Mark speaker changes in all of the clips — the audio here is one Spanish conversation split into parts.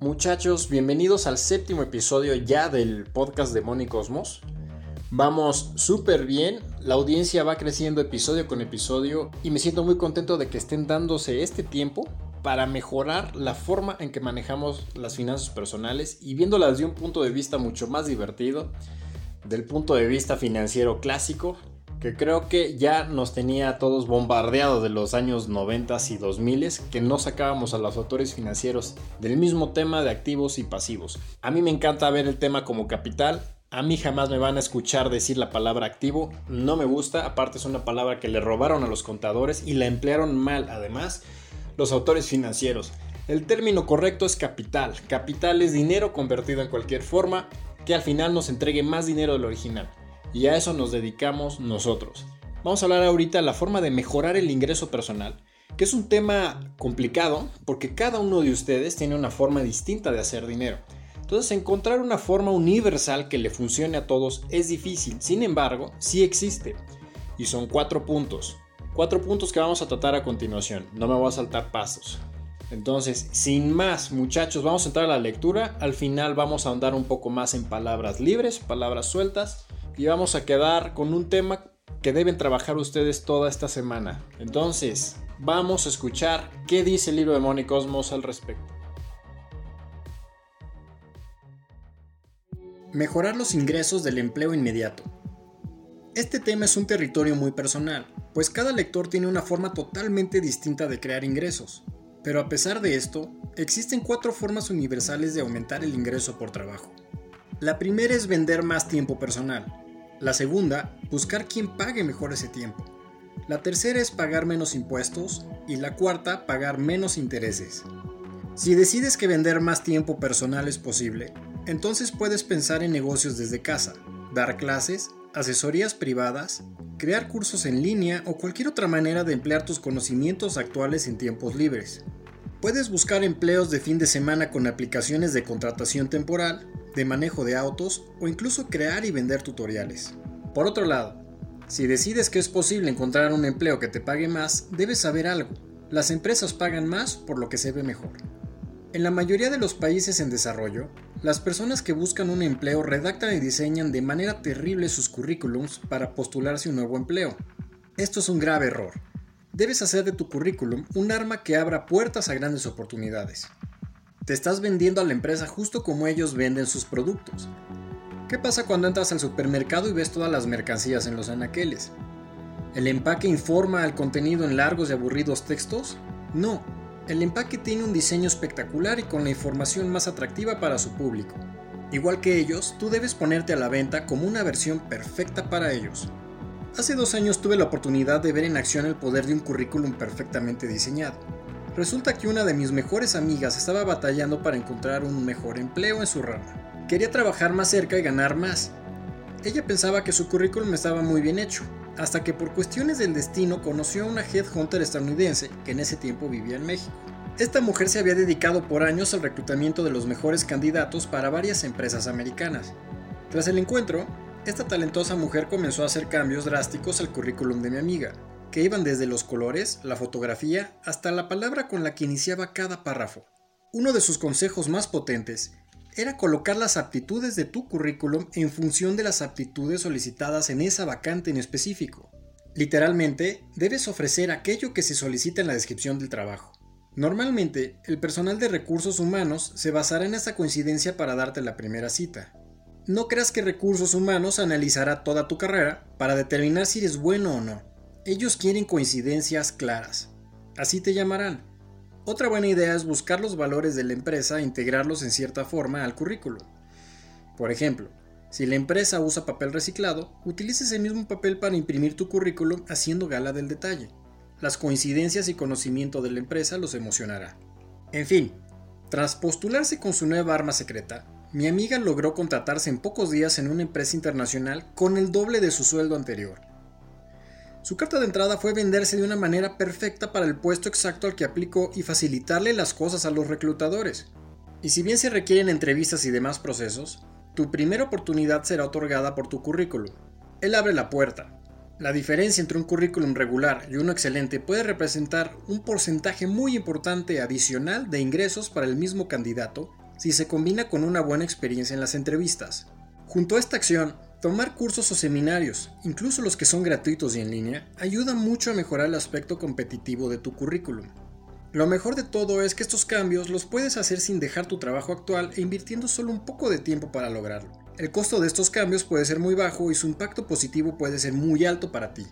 Speaker 1: Muchachos, bienvenidos al séptimo episodio ya del podcast de Moni Cosmos. Vamos súper bien, la audiencia va creciendo episodio con episodio y me siento muy contento de que estén dándose este tiempo para mejorar la forma en que manejamos las finanzas personales y viéndolas de un punto de vista mucho más divertido, del punto de vista financiero clásico, que creo que ya nos tenía a todos bombardeados de los años 90 y 2000 que no sacábamos a los autores financieros del mismo tema de activos y pasivos. A mí me encanta ver el tema como capital. A mí jamás me van a escuchar decir la palabra activo, no me gusta, aparte es una palabra que le robaron a los contadores y la emplearon mal además los autores financieros. El término correcto es capital. Capital es dinero convertido en cualquier forma que al final nos entregue más dinero del original y a eso nos dedicamos nosotros. Vamos a hablar ahorita de la forma de mejorar el ingreso personal, que es un tema complicado porque cada uno de ustedes tiene una forma distinta de hacer dinero. Entonces encontrar una forma universal que le funcione a todos es difícil, sin embargo, sí existe. Y son cuatro puntos. Cuatro puntos que vamos a tratar a continuación. No me voy a saltar pasos. Entonces, sin más muchachos, vamos a entrar a la lectura. Al final vamos a andar un poco más en palabras libres, palabras sueltas y vamos a quedar con un tema que deben trabajar ustedes toda esta semana. Entonces, vamos a escuchar qué dice el libro de Money Cosmos al respecto. Mejorar los ingresos del empleo inmediato. Este tema es un territorio muy personal, pues cada lector tiene una forma totalmente distinta de crear ingresos. Pero a pesar de esto, existen cuatro formas universales de aumentar el ingreso por trabajo. La primera es vender más tiempo personal, la segunda, buscar quien pague mejor ese tiempo. La tercera es pagar menos impuestos y la cuarta, pagar menos intereses. Si decides que vender más tiempo personal es posible, entonces puedes pensar en negocios desde casa, dar clases, asesorías privadas, crear cursos en línea o cualquier otra manera de emplear tus conocimientos actuales en tiempos libres. Puedes buscar empleos de fin de semana con aplicaciones de contratación temporal de manejo de autos o incluso crear y vender tutoriales. Por otro lado, si decides que es posible encontrar un empleo que te pague más, debes saber algo. Las empresas pagan más por lo que se ve mejor. En la mayoría de los países en desarrollo, las personas que buscan un empleo redactan y diseñan de manera terrible sus currículums para postularse un nuevo empleo. Esto es un grave error. Debes hacer de tu currículum un arma que abra puertas a grandes oportunidades. Te estás vendiendo a la empresa justo como ellos venden sus productos. ¿Qué pasa cuando entras al supermercado y ves todas las mercancías en los anaqueles? ¿El empaque informa al contenido en largos y aburridos textos? No, el empaque tiene un diseño espectacular y con la información más atractiva para su público. Igual que ellos, tú debes ponerte a la venta como una versión perfecta para ellos. Hace dos años tuve la oportunidad de ver en acción el poder de un currículum perfectamente diseñado. Resulta que una de mis mejores amigas estaba batallando para encontrar un mejor empleo en su rama. Quería trabajar más cerca y ganar más. Ella pensaba que su currículum estaba muy bien hecho, hasta que por cuestiones del destino conoció a una headhunter estadounidense que en ese tiempo vivía en México. Esta mujer se había dedicado por años al reclutamiento de los mejores candidatos para varias empresas americanas. Tras el encuentro, esta talentosa mujer comenzó a hacer cambios drásticos al currículum de mi amiga, que iban desde los colores, la fotografía, hasta la palabra con la que iniciaba cada párrafo. Uno de sus consejos más potentes era colocar las aptitudes de tu currículum en función de las aptitudes solicitadas en esa vacante en específico. Literalmente, debes ofrecer aquello que se solicita en la descripción del trabajo. Normalmente, el personal de recursos humanos se basará en esa coincidencia para darte la primera cita. No creas que recursos humanos analizará toda tu carrera para determinar si eres bueno o no. Ellos quieren coincidencias claras. Así te llamarán. Otra buena idea es buscar los valores de la empresa e integrarlos en cierta forma al currículo. Por ejemplo, si la empresa usa papel reciclado, utiliza ese mismo papel para imprimir tu currículum haciendo gala del detalle. Las coincidencias y conocimiento de la empresa los emocionará. En fin, tras postularse con su nueva arma secreta, mi amiga logró contratarse en pocos días en una empresa internacional con el doble de su sueldo anterior. Su carta de entrada fue venderse de una manera perfecta para el puesto exacto al que aplicó y facilitarle las cosas a los reclutadores. Y si bien se requieren entrevistas y demás procesos, tu primera oportunidad será otorgada por tu currículum. Él abre la puerta. La diferencia entre un currículum regular y uno excelente puede representar un porcentaje muy importante adicional de ingresos para el mismo candidato si se combina con una buena experiencia en las entrevistas. Junto a esta acción, tomar cursos o seminarios, incluso los que son gratuitos y en línea, ayuda mucho a mejorar el aspecto competitivo de tu currículum. Lo mejor de todo es que estos cambios los puedes hacer sin dejar tu trabajo actual e invirtiendo solo un poco de tiempo para lograrlo. El costo de estos cambios puede ser muy bajo y su impacto positivo puede ser muy alto para ti.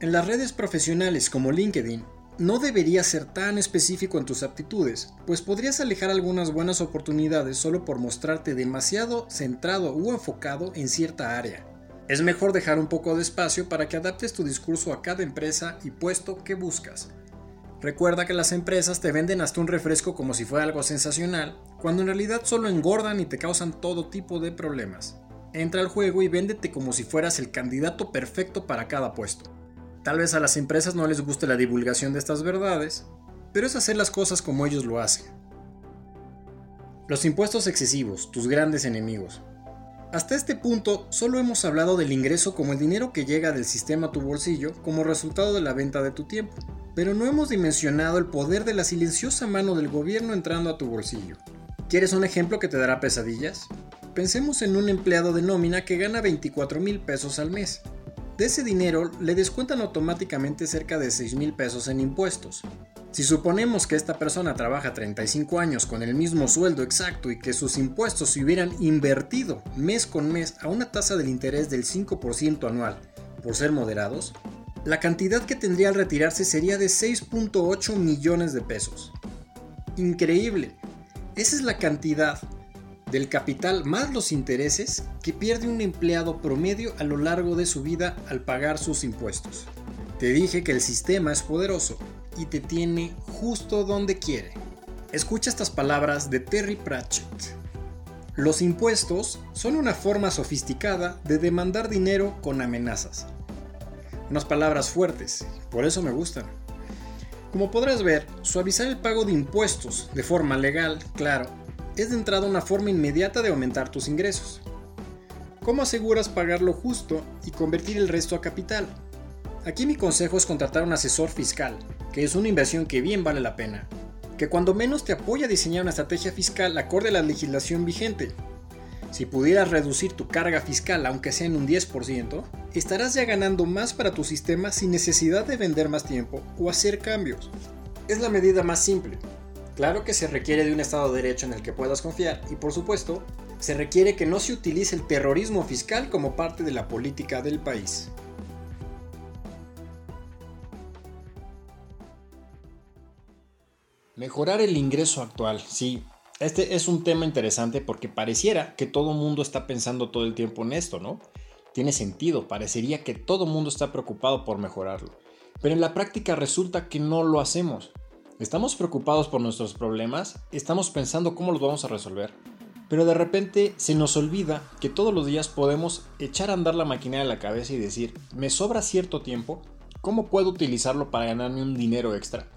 Speaker 1: En las redes profesionales como LinkedIn, no deberías ser tan específico en tus aptitudes, pues podrías alejar algunas buenas oportunidades solo por mostrarte demasiado centrado o enfocado en cierta área. Es mejor dejar un poco de espacio para que adaptes tu discurso a cada empresa y puesto que buscas. Recuerda que las empresas te venden hasta un refresco como si fuera algo sensacional, cuando en realidad solo engordan y te causan todo tipo de problemas. Entra al juego y véndete como si fueras el candidato perfecto para cada puesto. Tal vez a las empresas no les guste la divulgación de estas verdades, pero es hacer las cosas como ellos lo hacen. Los impuestos excesivos, tus grandes enemigos. Hasta este punto solo hemos hablado del ingreso como el dinero que llega del sistema a tu bolsillo como resultado de la venta de tu tiempo pero no hemos dimensionado el poder de la silenciosa mano del gobierno entrando a tu bolsillo. ¿Quieres un ejemplo que te dará pesadillas? Pensemos en un empleado de nómina que gana 24 mil pesos al mes. De ese dinero le descuentan automáticamente cerca de 6 mil pesos en impuestos. Si suponemos que esta persona trabaja 35 años con el mismo sueldo exacto y que sus impuestos se hubieran invertido mes con mes a una tasa del interés del 5% anual, por ser moderados, la cantidad que tendría al retirarse sería de 6.8 millones de pesos. Increíble. Esa es la cantidad del capital más los intereses que pierde un empleado promedio a lo largo de su vida al pagar sus impuestos. Te dije que el sistema es poderoso y te tiene justo donde quiere. Escucha estas palabras de Terry Pratchett. Los impuestos son una forma sofisticada de demandar dinero con amenazas unas palabras fuertes, por eso me gustan. Como podrás ver, suavizar el pago de impuestos de forma legal, claro, es de entrada una forma inmediata de aumentar tus ingresos. ¿Cómo aseguras pagar lo justo y convertir el resto a capital? Aquí mi consejo es contratar un asesor fiscal, que es una inversión que bien vale la pena, que cuando menos te apoya a diseñar una estrategia fiscal acorde a la legislación vigente, si pudieras reducir tu carga fiscal aunque sea en un 10%, estarás ya ganando más para tu sistema sin necesidad de vender más tiempo o hacer cambios. Es la medida más simple. Claro que se requiere de un Estado de Derecho en el que puedas confiar y por supuesto, se requiere que no se utilice el terrorismo fiscal como parte de la política del país. Mejorar el ingreso actual, sí, este es un tema interesante porque pareciera que todo mundo está pensando todo el tiempo en esto, ¿no? Tiene sentido, parecería que todo mundo está preocupado por mejorarlo. Pero en la práctica resulta que no lo hacemos. Estamos preocupados por nuestros problemas, estamos pensando cómo los vamos a resolver, pero de repente se nos olvida que todos los días podemos echar a andar la maquinaria de la cabeza y decir, me sobra cierto tiempo, ¿cómo puedo utilizarlo para ganarme un dinero extra?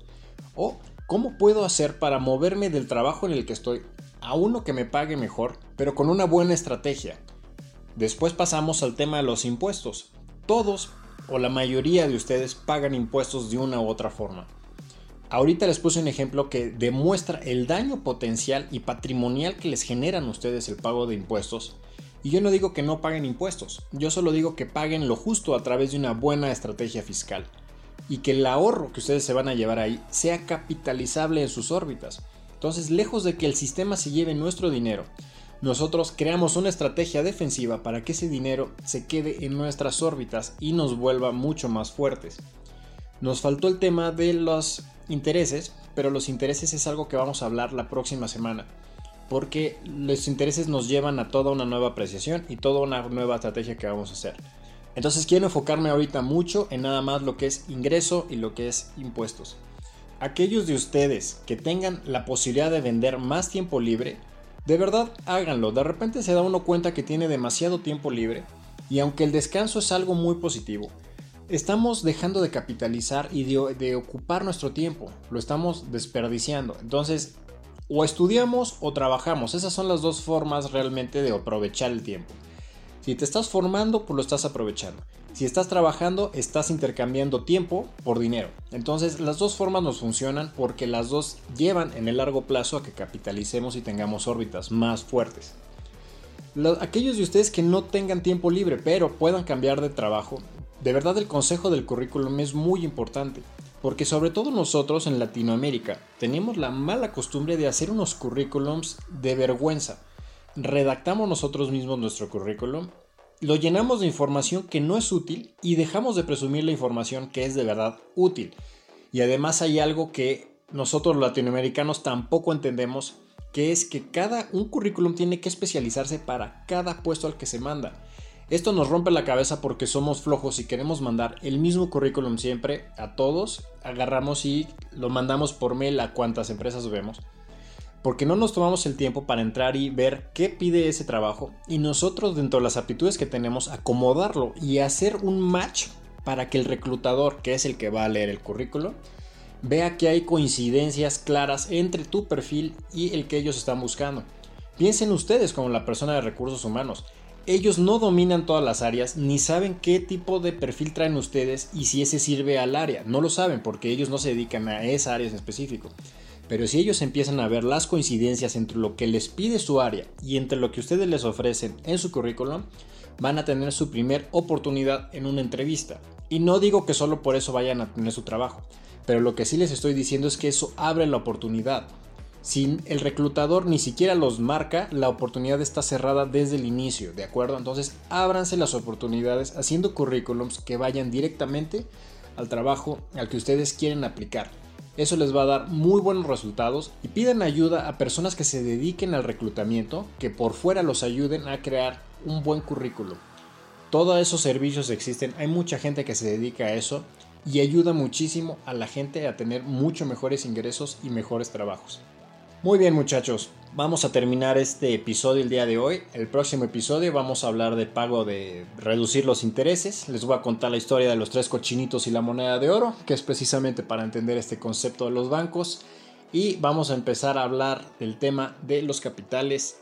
Speaker 1: O ¿Cómo puedo hacer para moverme del trabajo en el que estoy a uno que me pague mejor, pero con una buena estrategia? Después pasamos al tema de los impuestos. Todos o la mayoría de ustedes pagan impuestos de una u otra forma. Ahorita les puse un ejemplo que demuestra el daño potencial y patrimonial que les generan ustedes el pago de impuestos. Y yo no digo que no paguen impuestos, yo solo digo que paguen lo justo a través de una buena estrategia fiscal y que el ahorro que ustedes se van a llevar ahí sea capitalizable en sus órbitas. Entonces, lejos de que el sistema se lleve nuestro dinero, nosotros creamos una estrategia defensiva para que ese dinero se quede en nuestras órbitas y nos vuelva mucho más fuertes. Nos faltó el tema de los intereses, pero los intereses es algo que vamos a hablar la próxima semana, porque los intereses nos llevan a toda una nueva apreciación y toda una nueva estrategia que vamos a hacer. Entonces quiero enfocarme ahorita mucho en nada más lo que es ingreso y lo que es impuestos. Aquellos de ustedes que tengan la posibilidad de vender más tiempo libre, de verdad háganlo. De repente se da uno cuenta que tiene demasiado tiempo libre y aunque el descanso es algo muy positivo, estamos dejando de capitalizar y de, ocupar nuestro tiempo. Lo estamos desperdiciando. Entonces, o estudiamos o trabajamos. Esas son las dos formas realmente de aprovechar el tiempo. Si te estás formando, pues lo estás aprovechando. Si estás trabajando, estás intercambiando tiempo por dinero. Entonces las dos formas nos funcionan porque las dos llevan en el largo plazo a que capitalicemos y tengamos órbitas más fuertes. aquellos de ustedes que no tengan tiempo libre pero puedan cambiar de trabajo, de verdad el consejo del currículum es muy importante. Porque sobre todo nosotros en Latinoamérica tenemos la mala costumbre de hacer unos currículums de vergüenza redactamos nosotros mismos nuestro currículum, lo llenamos de información que no es útil y dejamos de presumir la información que es de verdad útil. Y además hay algo que nosotros latinoamericanos tampoco entendemos, que es que cada un currículum tiene que especializarse para cada puesto al que se manda. Esto nos rompe la cabeza porque somos flojos y queremos mandar el mismo currículum siempre a todos, agarramos y lo mandamos por mail a cuantas empresas vemos porque no nos tomamos el tiempo para entrar y ver qué pide ese trabajo y nosotros dentro de las aptitudes que tenemos acomodarlo y hacer un match para que el reclutador, que es el que va a leer el currículo, vea que hay coincidencias claras entre tu perfil y el que ellos están buscando. Piensen ustedes como la persona de recursos humanos. Ellos no dominan todas las áreas ni saben qué tipo de perfil traen ustedes y si ese sirve al área. No lo saben porque ellos no se dedican a esa área en específico. Pero si ellos empiezan a ver las coincidencias entre lo que les pide su área y entre lo que ustedes les ofrecen en su currículum, van a tener su primer oportunidad en una entrevista. Y no digo que solo por eso vayan a tener su trabajo, pero lo que sí les estoy diciendo es que eso abre la oportunidad. Si el reclutador ni siquiera los marca, la oportunidad está cerrada desde el inicio, ¿de acuerdo? Entonces ábranse las oportunidades haciendo currículums que vayan directamente al trabajo al que ustedes quieren aplicar. Eso les va a dar muy buenos resultados y piden ayuda a personas que se dediquen al reclutamiento, que por fuera los ayuden a crear un buen currículum. Todos esos servicios existen, hay mucha gente que se dedica a eso y ayuda muchísimo a la gente a tener mucho mejores ingresos y mejores trabajos. Muy bien muchachos, vamos a terminar este episodio el día de hoy. El próximo episodio vamos a hablar de pago de reducir los intereses. Les voy a contar la historia de los tres cochinitos y la moneda de oro, que es precisamente para entender este concepto de los bancos. Y vamos a empezar a hablar del tema de los capitales.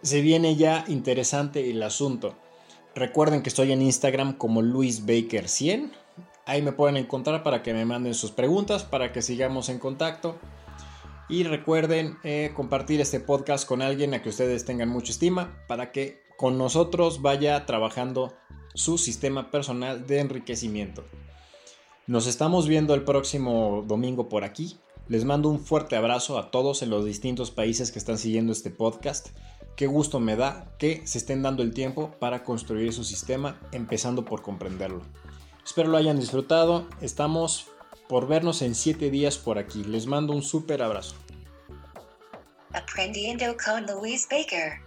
Speaker 1: Se viene ya interesante el asunto. Recuerden que estoy en Instagram como LuisBaker100. Ahí me pueden encontrar para que me manden sus preguntas, para que sigamos en contacto. Y recuerden eh, compartir este podcast con alguien a que ustedes tengan mucha estima para que con nosotros vaya trabajando su sistema personal de enriquecimiento. Nos estamos viendo el próximo domingo por aquí. Les mando un fuerte abrazo a todos en los distintos países que están siguiendo este podcast. Qué gusto me da que se estén dando el tiempo para construir su sistema, empezando por comprenderlo. Espero lo hayan disfrutado. Estamos por vernos en 7 días por aquí. Les mando un súper abrazo. Aprendiendo con Louise Baker.